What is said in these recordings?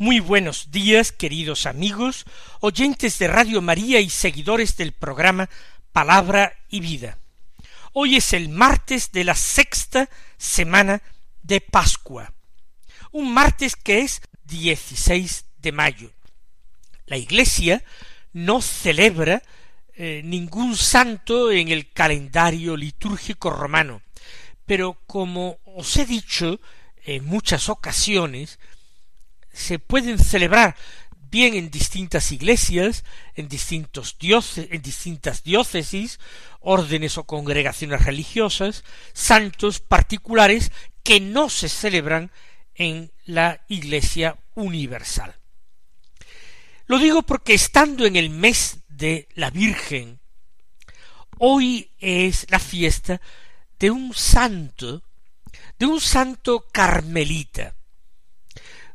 Muy buenos días, queridos amigos, oyentes de Radio María y seguidores del programa Palabra y Vida. Hoy es el martes de la sexta semana de Pascua, un martes que es 16 de mayo. La Iglesia no celebra eh, ningún santo en el calendario litúrgico romano, pero como os he dicho en muchas ocasiones, se pueden celebrar bien en distintas iglesias, en distintos en distintas diócesis, órdenes o congregaciones religiosas, santos particulares que no se celebran en la Iglesia universal. Lo digo porque estando en el mes de la Virgen, hoy es la fiesta de un santo, de un santo carmelita,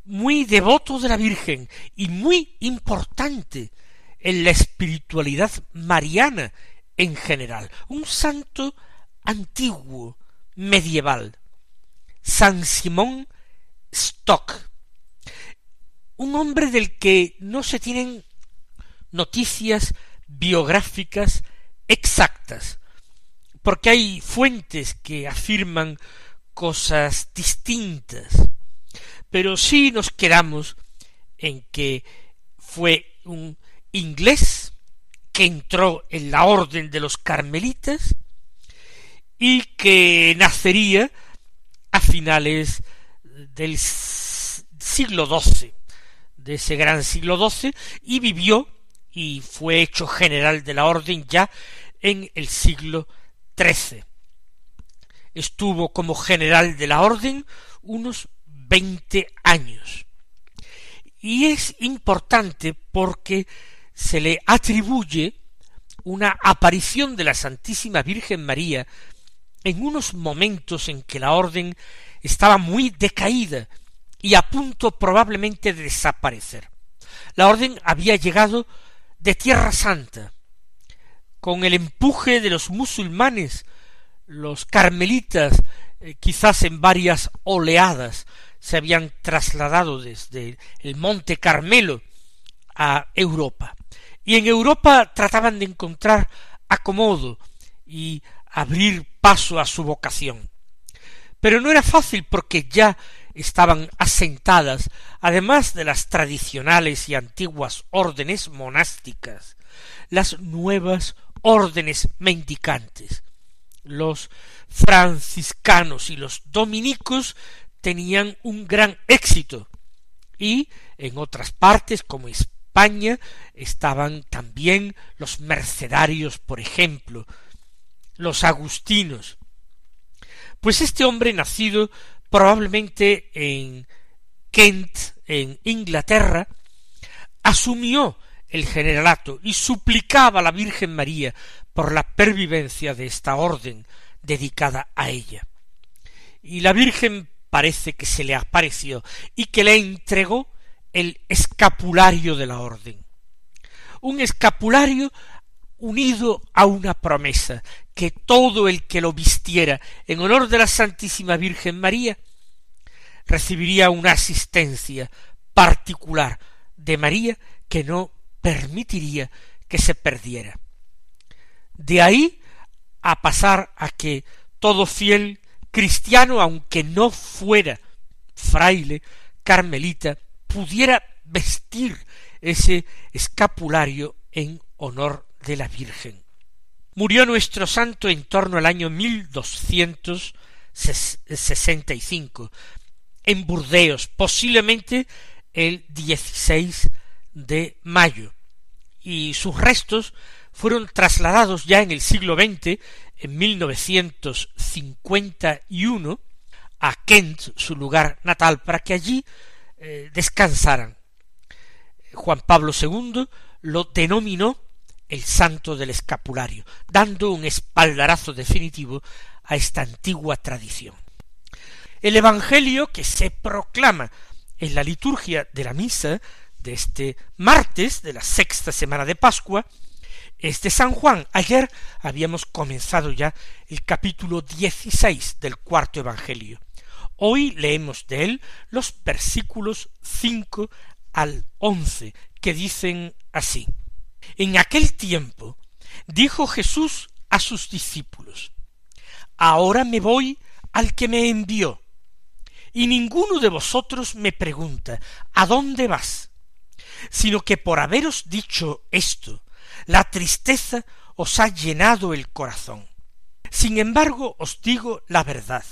muy devoto de la Virgen y muy importante en la espiritualidad mariana en general, un santo antiguo, medieval, San Simón Stock, un hombre del que no se tienen noticias biográficas exactas, porque hay fuentes que afirman cosas distintas pero sí nos quedamos en que fue un inglés que entró en la orden de los carmelitas y que nacería a finales del siglo XII, de ese gran siglo XII, y vivió y fue hecho general de la orden ya en el siglo XIII. Estuvo como general de la orden unos veinte años. Y es importante porque se le atribuye una aparición de la Santísima Virgen María en unos momentos en que la orden estaba muy decaída y a punto probablemente de desaparecer. La orden había llegado de Tierra Santa, con el empuje de los musulmanes, los carmelitas, eh, quizás en varias oleadas, se habían trasladado desde el monte Carmelo a Europa. Y en Europa trataban de encontrar acomodo y abrir paso a su vocación. Pero no era fácil porque ya estaban asentadas, además de las tradicionales y antiguas órdenes monásticas, las nuevas órdenes mendicantes. Los franciscanos y los dominicos tenían un gran éxito y en otras partes como España estaban también los mercedarios, por ejemplo, los agustinos. Pues este hombre nacido probablemente en Kent, en Inglaterra, asumió el generalato y suplicaba a la Virgen María por la pervivencia de esta orden dedicada a ella. Y la Virgen parece que se le apareció y que le entregó el escapulario de la orden. Un escapulario unido a una promesa, que todo el que lo vistiera en honor de la Santísima Virgen María recibiría una asistencia particular de María que no permitiría que se perdiera. De ahí a pasar a que todo fiel cristiano, aunque no fuera fraile, carmelita, pudiera vestir ese escapulario en honor de la Virgen. Murió nuestro santo en torno al año mil doscientos sesenta y cinco en Burdeos, posiblemente el 16 de mayo, y sus restos fueron trasladados ya en el siglo XX en 1951 a Kent, su lugar natal, para que allí eh, descansaran. Juan Pablo II lo denominó el santo del escapulario, dando un espaldarazo definitivo a esta antigua tradición. El Evangelio que se proclama en la liturgia de la misa de este martes de la sexta semana de Pascua es de San Juan. Ayer habíamos comenzado ya el capítulo dieciséis del cuarto Evangelio. Hoy leemos de él los versículos cinco al once que dicen así. En aquel tiempo dijo Jesús a sus discípulos, Ahora me voy al que me envió, y ninguno de vosotros me pregunta, ¿a dónde vas? Sino que por haberos dicho esto, la tristeza os ha llenado el corazón. Sin embargo, os digo la verdad,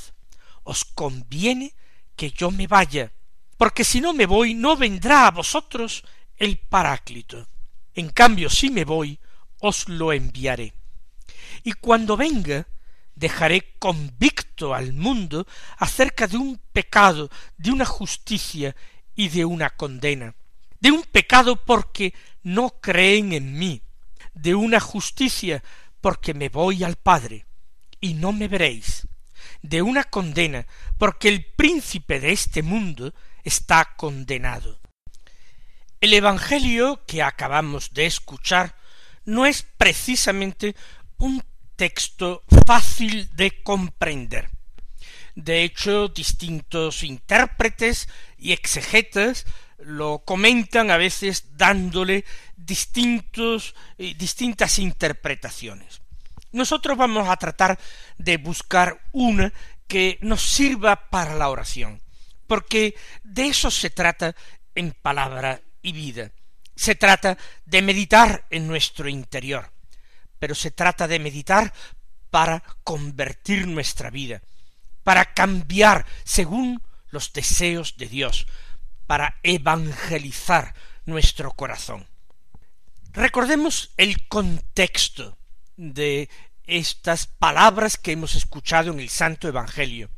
os conviene que yo me vaya, porque si no me voy no vendrá a vosotros el Paráclito. En cambio, si me voy, os lo enviaré. Y cuando venga, dejaré convicto al mundo acerca de un pecado, de una justicia y de una condena, de un pecado porque no creen en mí, de una justicia porque me voy al Padre y no me veréis, de una condena porque el príncipe de este mundo está condenado. El Evangelio que acabamos de escuchar no es precisamente un texto fácil de comprender. De hecho, distintos intérpretes y exegetas lo comentan a veces dándole distintos, eh, distintas interpretaciones. Nosotros vamos a tratar de buscar una que nos sirva para la oración, porque de eso se trata en palabra y vida. Se trata de meditar en nuestro interior, pero se trata de meditar para convertir nuestra vida, para cambiar según los deseos de Dios, para evangelizar nuestro corazón. Recordemos el contexto de estas palabras que hemos escuchado en el Santo Evangelio.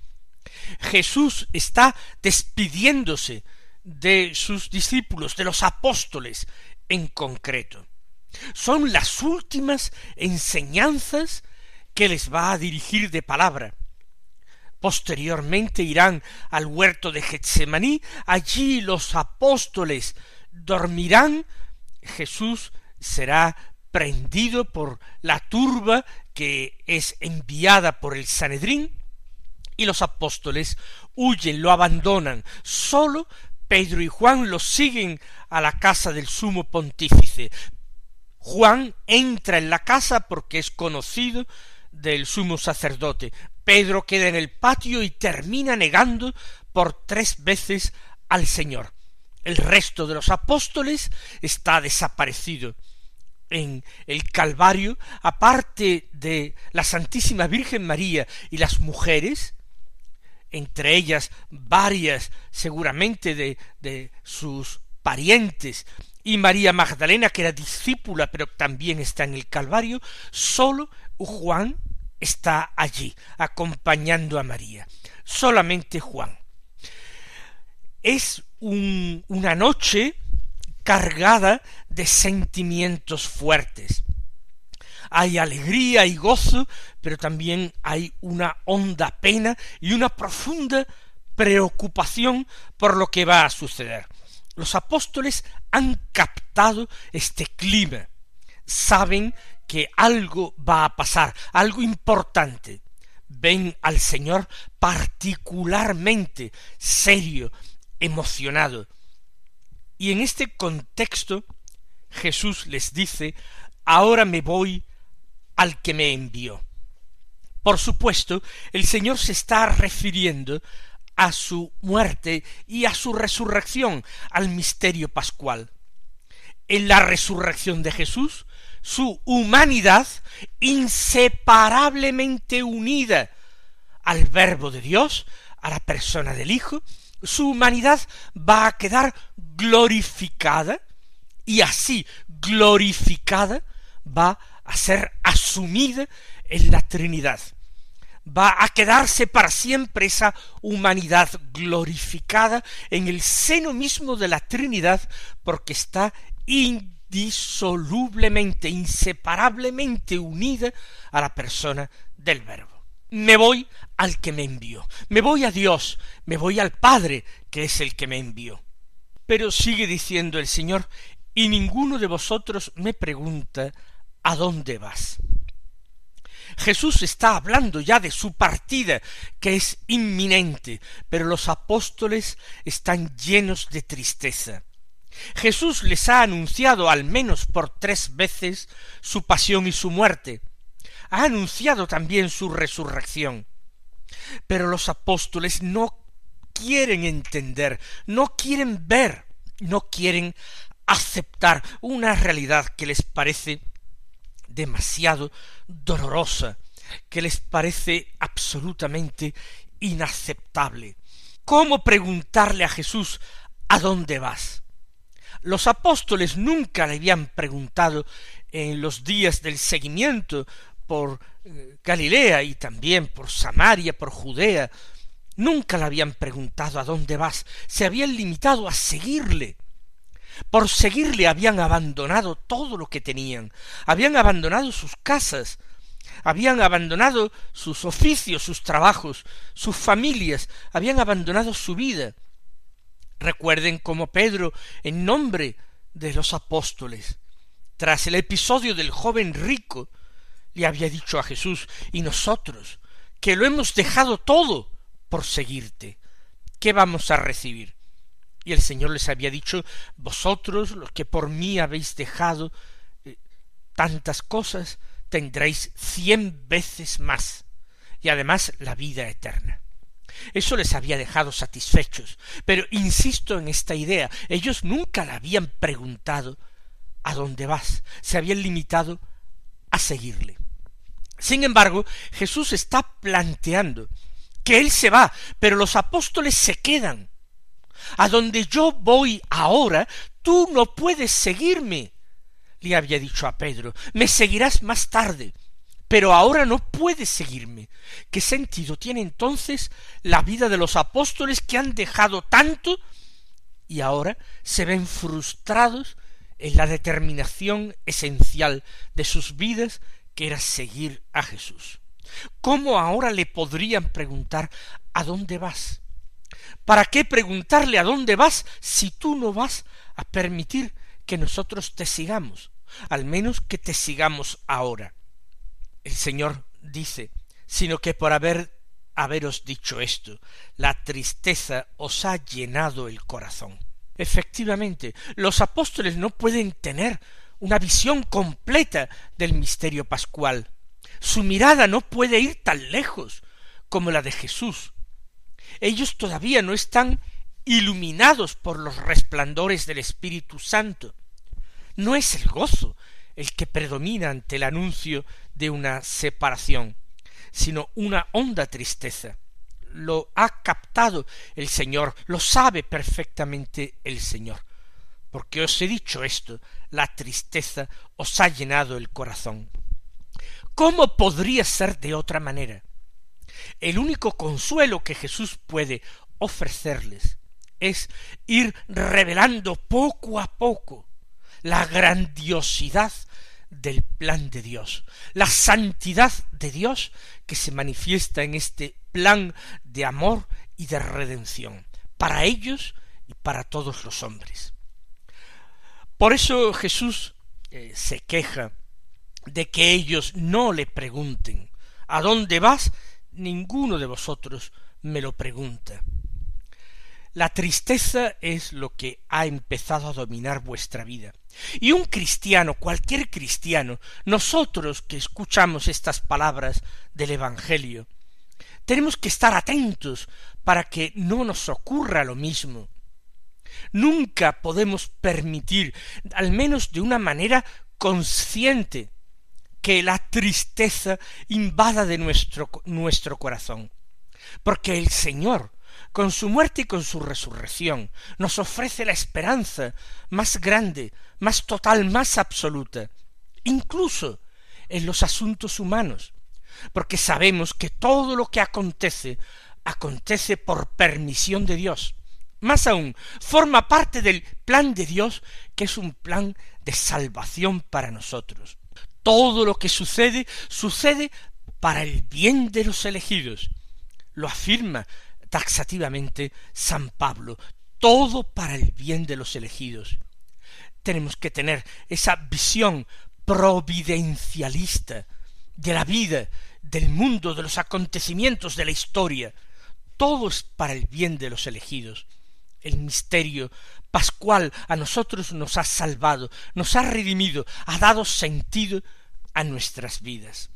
Jesús está despidiéndose de sus discípulos, de los apóstoles en concreto. Son las últimas enseñanzas que les va a dirigir de palabra. Posteriormente irán al huerto de Getsemaní, allí los apóstoles dormirán, Jesús será prendido por la turba que es enviada por el Sanedrín, y los apóstoles huyen, lo abandonan, solo Pedro y Juan los siguen a la casa del sumo pontífice, Juan entra en la casa porque es conocido del sumo sacerdote. Pedro queda en el patio y termina negando por tres veces al Señor. El resto de los apóstoles está desaparecido. En el Calvario, aparte de la Santísima Virgen María y las mujeres, entre ellas varias seguramente de, de sus parientes y María Magdalena, que era discípula, pero también está en el Calvario, solo Juan está allí, acompañando a María. Solamente Juan. Es una noche cargada de sentimientos fuertes. Hay alegría y gozo, pero también hay una honda pena y una profunda preocupación por lo que va a suceder. Los apóstoles han captado este clima, saben que algo va a pasar, algo importante. Ven al Señor particularmente serio, emocionado. Y en este contexto Jesús les dice, ahora me voy al que me envió. Por supuesto, el Señor se está refiriendo a su muerte y a su resurrección, al misterio pascual. En la resurrección de Jesús, su humanidad inseparablemente unida al Verbo de Dios, a la persona del Hijo, su humanidad va a quedar glorificada y así glorificada va a ser asumida en la Trinidad. Va a quedarse para siempre esa humanidad glorificada en el seno mismo de la Trinidad porque está indisolublemente, inseparablemente unida a la persona del Verbo. Me voy al que me envió, me voy a Dios, me voy al Padre, que es el que me envió. Pero sigue diciendo el Señor, y ninguno de vosotros me pregunta ¿a dónde vas? Jesús está hablando ya de su partida, que es inminente, pero los apóstoles están llenos de tristeza. Jesús les ha anunciado al menos por tres veces su pasión y su muerte. Ha anunciado también su resurrección. Pero los apóstoles no quieren entender, no quieren ver, no quieren aceptar una realidad que les parece demasiado dolorosa, que les parece absolutamente inaceptable. ¿Cómo preguntarle a Jesús ¿a dónde vas? Los apóstoles nunca le habían preguntado en los días del seguimiento por eh, Galilea y también por Samaria, por Judea, nunca le habían preguntado a dónde vas, se habían limitado a seguirle. Por seguirle habían abandonado todo lo que tenían, habían abandonado sus casas, habían abandonado sus oficios, sus trabajos, sus familias, habían abandonado su vida. Recuerden cómo Pedro, en nombre de los apóstoles, tras el episodio del joven rico, le había dicho a Jesús, y nosotros, que lo hemos dejado todo por seguirte, ¿qué vamos a recibir? Y el Señor les había dicho, vosotros, los que por mí habéis dejado eh, tantas cosas, tendréis cien veces más, y además la vida eterna. Eso les había dejado satisfechos, pero insisto en esta idea, ellos nunca le habían preguntado ¿a dónde vas? se habían limitado a seguirle. Sin embargo, Jesús está planteando que Él se va, pero los apóstoles se quedan, a donde yo voy ahora, tú no puedes seguirme. Le había dicho a Pedro, me seguirás más tarde, pero ahora no puedes seguirme. ¿Qué sentido tiene entonces la vida de los apóstoles que han dejado tanto y ahora se ven frustrados en la determinación esencial de sus vidas que era seguir a Jesús? ¿Cómo ahora le podrían preguntar ¿a dónde vas? ¿Para qué preguntarle a dónde vas si tú no vas a permitir que nosotros te sigamos? Al menos que te sigamos ahora. El Señor dice, sino que por haber haberos dicho esto, la tristeza os ha llenado el corazón. Efectivamente, los apóstoles no pueden tener una visión completa del misterio pascual. Su mirada no puede ir tan lejos como la de Jesús, ellos todavía no están iluminados por los resplandores del Espíritu Santo. No es el gozo el que predomina ante el anuncio de una separación, sino una honda tristeza. Lo ha captado el Señor, lo sabe perfectamente el Señor. Porque os he dicho esto, la tristeza os ha llenado el corazón. ¿Cómo podría ser de otra manera? El único consuelo que Jesús puede ofrecerles es ir revelando poco a poco la grandiosidad del plan de Dios, la santidad de Dios que se manifiesta en este plan de amor y de redención, para ellos y para todos los hombres. Por eso Jesús eh, se queja de que ellos no le pregunten ¿A dónde vas? ninguno de vosotros me lo pregunta. La tristeza es lo que ha empezado a dominar vuestra vida. Y un cristiano, cualquier cristiano, nosotros que escuchamos estas palabras del Evangelio, tenemos que estar atentos para que no nos ocurra lo mismo. Nunca podemos permitir, al menos de una manera consciente, que la tristeza invada de nuestro, nuestro corazón. Porque el Señor, con su muerte y con su resurrección, nos ofrece la esperanza más grande, más total, más absoluta, incluso en los asuntos humanos, porque sabemos que todo lo que acontece acontece por permisión de Dios. Más aún, forma parte del plan de Dios, que es un plan de salvación para nosotros. Todo lo que sucede sucede para el bien de los elegidos. Lo afirma taxativamente San Pablo. Todo para el bien de los elegidos. Tenemos que tener esa visión providencialista de la vida, del mundo, de los acontecimientos de la historia. Todo es para el bien de los elegidos. El misterio pascual a nosotros nos ha salvado, nos ha redimido, ha dado sentido a nuestras vidas.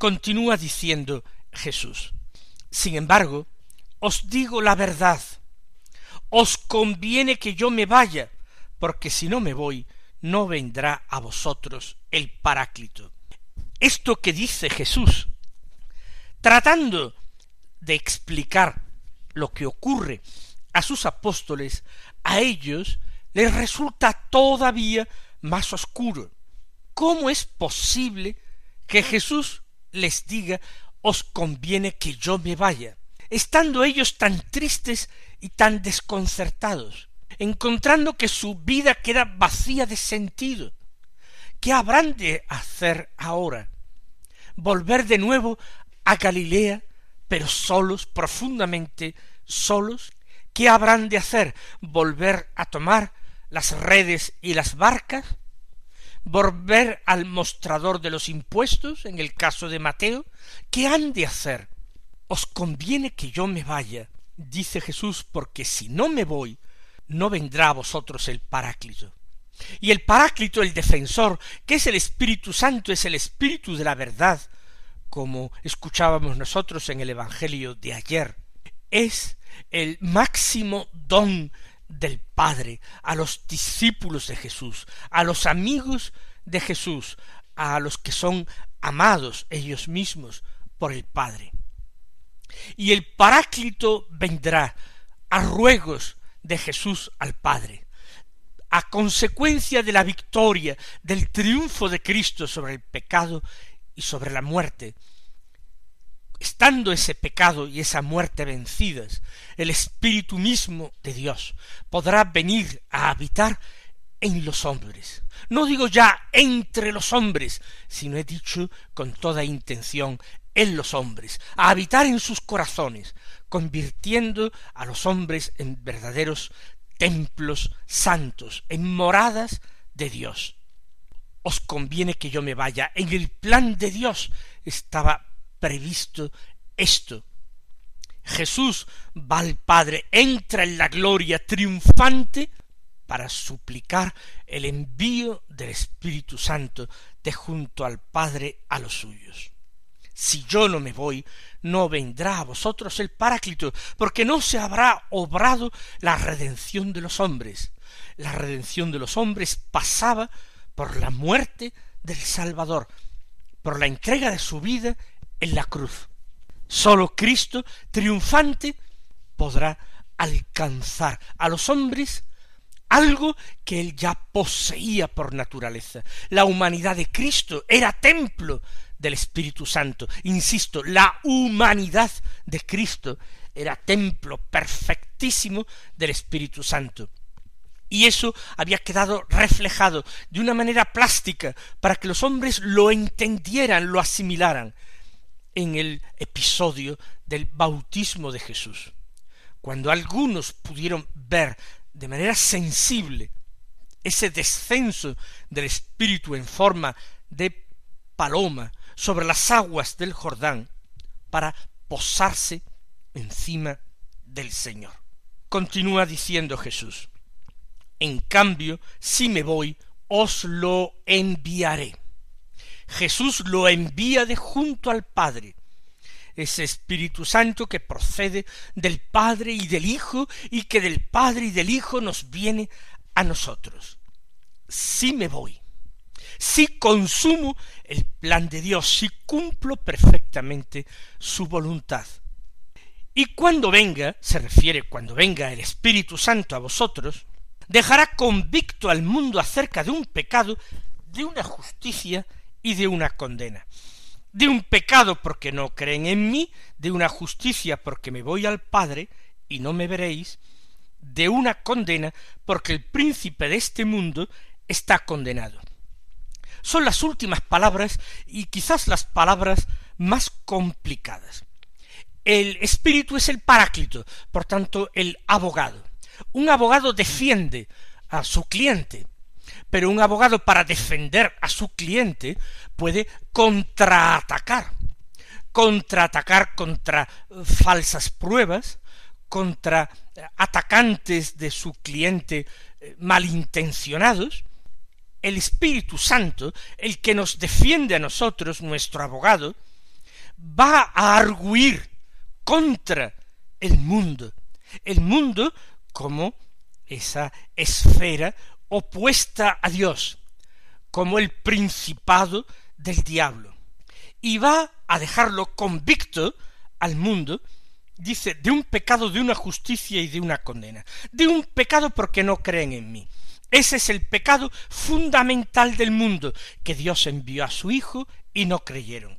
Continúa diciendo Jesús. Sin embargo, os digo la verdad. Os conviene que yo me vaya, porque si no me voy, no vendrá a vosotros el Paráclito. Esto que dice Jesús, tratando de explicar lo que ocurre a sus apóstoles, a ellos les resulta todavía más oscuro. ¿Cómo es posible que Jesús les diga os conviene que yo me vaya, estando ellos tan tristes y tan desconcertados, encontrando que su vida queda vacía de sentido. ¿Qué habrán de hacer ahora? ¿Volver de nuevo a Galilea, pero solos, profundamente solos? ¿Qué habrán de hacer? ¿Volver a tomar las redes y las barcas? Volver al mostrador de los impuestos, en el caso de Mateo, ¿qué han de hacer? Os conviene que yo me vaya, dice Jesús, porque si no me voy, no vendrá a vosotros el Paráclito. Y el Paráclito, el defensor, que es el Espíritu Santo, es el Espíritu de la verdad, como escuchábamos nosotros en el Evangelio de ayer, es el máximo don del Padre, a los discípulos de Jesús, a los amigos de Jesús, a los que son amados ellos mismos por el Padre. Y el Paráclito vendrá a ruegos de Jesús al Padre, a consecuencia de la victoria, del triunfo de Cristo sobre el pecado y sobre la muerte, estando ese pecado y esa muerte vencidas, el Espíritu mismo de Dios podrá venir a habitar en los hombres. No digo ya entre los hombres, sino he dicho con toda intención en los hombres, a habitar en sus corazones, convirtiendo a los hombres en verdaderos templos santos, en moradas de Dios. Os conviene que yo me vaya. En el plan de Dios estaba previsto esto. Jesús va al Padre, entra en la gloria triunfante para suplicar el envío del Espíritu Santo de junto al Padre a los suyos. Si yo no me voy, no vendrá a vosotros el Paráclito, porque no se habrá obrado la redención de los hombres. La redención de los hombres pasaba por la muerte del Salvador, por la entrega de su vida en la cruz. Sólo Cristo, triunfante, podrá alcanzar a los hombres algo que él ya poseía por naturaleza. La humanidad de Cristo era templo del Espíritu Santo. Insisto, la humanidad de Cristo era templo perfectísimo del Espíritu Santo. Y eso había quedado reflejado de una manera plástica para que los hombres lo entendieran, lo asimilaran en el episodio del bautismo de Jesús, cuando algunos pudieron ver de manera sensible ese descenso del Espíritu en forma de paloma sobre las aguas del Jordán para posarse encima del Señor. Continúa diciendo Jesús, en cambio, si me voy, os lo enviaré. Jesús lo envía de junto al Padre, ese Espíritu Santo que procede del Padre y del Hijo y que del Padre y del Hijo nos viene a nosotros. Si me voy, si consumo el plan de Dios, si cumplo perfectamente su voluntad. Y cuando venga, se refiere cuando venga el Espíritu Santo a vosotros, dejará convicto al mundo acerca de un pecado, de una justicia y de una condena de un pecado porque no creen en mí, de una justicia porque me voy al Padre y no me veréis, de una condena porque el príncipe de este mundo está condenado. Son las últimas palabras y quizás las palabras más complicadas. El espíritu es el paráclito, por tanto el abogado. Un abogado defiende a su cliente, pero un abogado para defender a su cliente puede contraatacar, contraatacar contra falsas pruebas, contra atacantes de su cliente eh, malintencionados, el Espíritu Santo, el que nos defiende a nosotros, nuestro abogado, va a arguir contra el mundo, el mundo como esa esfera opuesta a Dios, como el principado del diablo, y va a dejarlo convicto al mundo, dice, de un pecado, de una justicia y de una condena, de un pecado porque no creen en mí. Ese es el pecado fundamental del mundo, que Dios envió a su Hijo y no creyeron.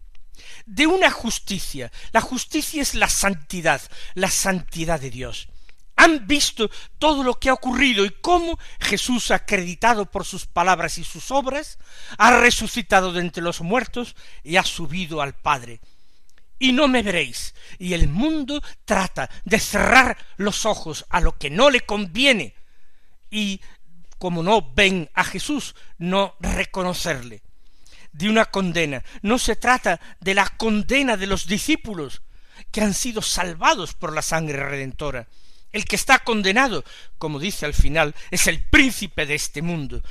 De una justicia, la justicia es la santidad, la santidad de Dios han visto todo lo que ha ocurrido y cómo Jesús, acreditado por sus palabras y sus obras, ha resucitado de entre los muertos y ha subido al Padre. Y no me veréis. Y el mundo trata de cerrar los ojos a lo que no le conviene y, como no ven a Jesús, no reconocerle. De una condena. No se trata de la condena de los discípulos, que han sido salvados por la sangre redentora el que está condenado, como dice al final, es el príncipe de este mundo.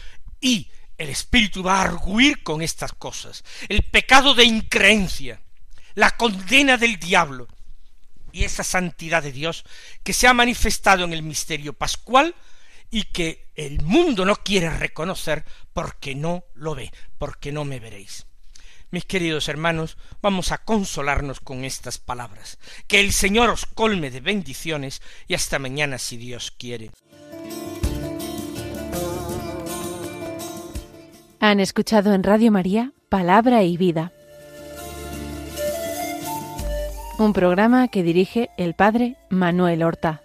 Y el Espíritu va a arguir con estas cosas. El pecado de increencia, la condena del diablo y esa santidad de Dios que se ha manifestado en el misterio pascual y que el mundo no quiere reconocer porque no lo ve, porque no me veréis. Mis queridos hermanos, vamos a consolarnos con estas palabras. Que el Señor os colme de bendiciones y hasta mañana si Dios quiere. Han escuchado en Radio María Palabra y Vida, un programa que dirige el Padre Manuel Horta.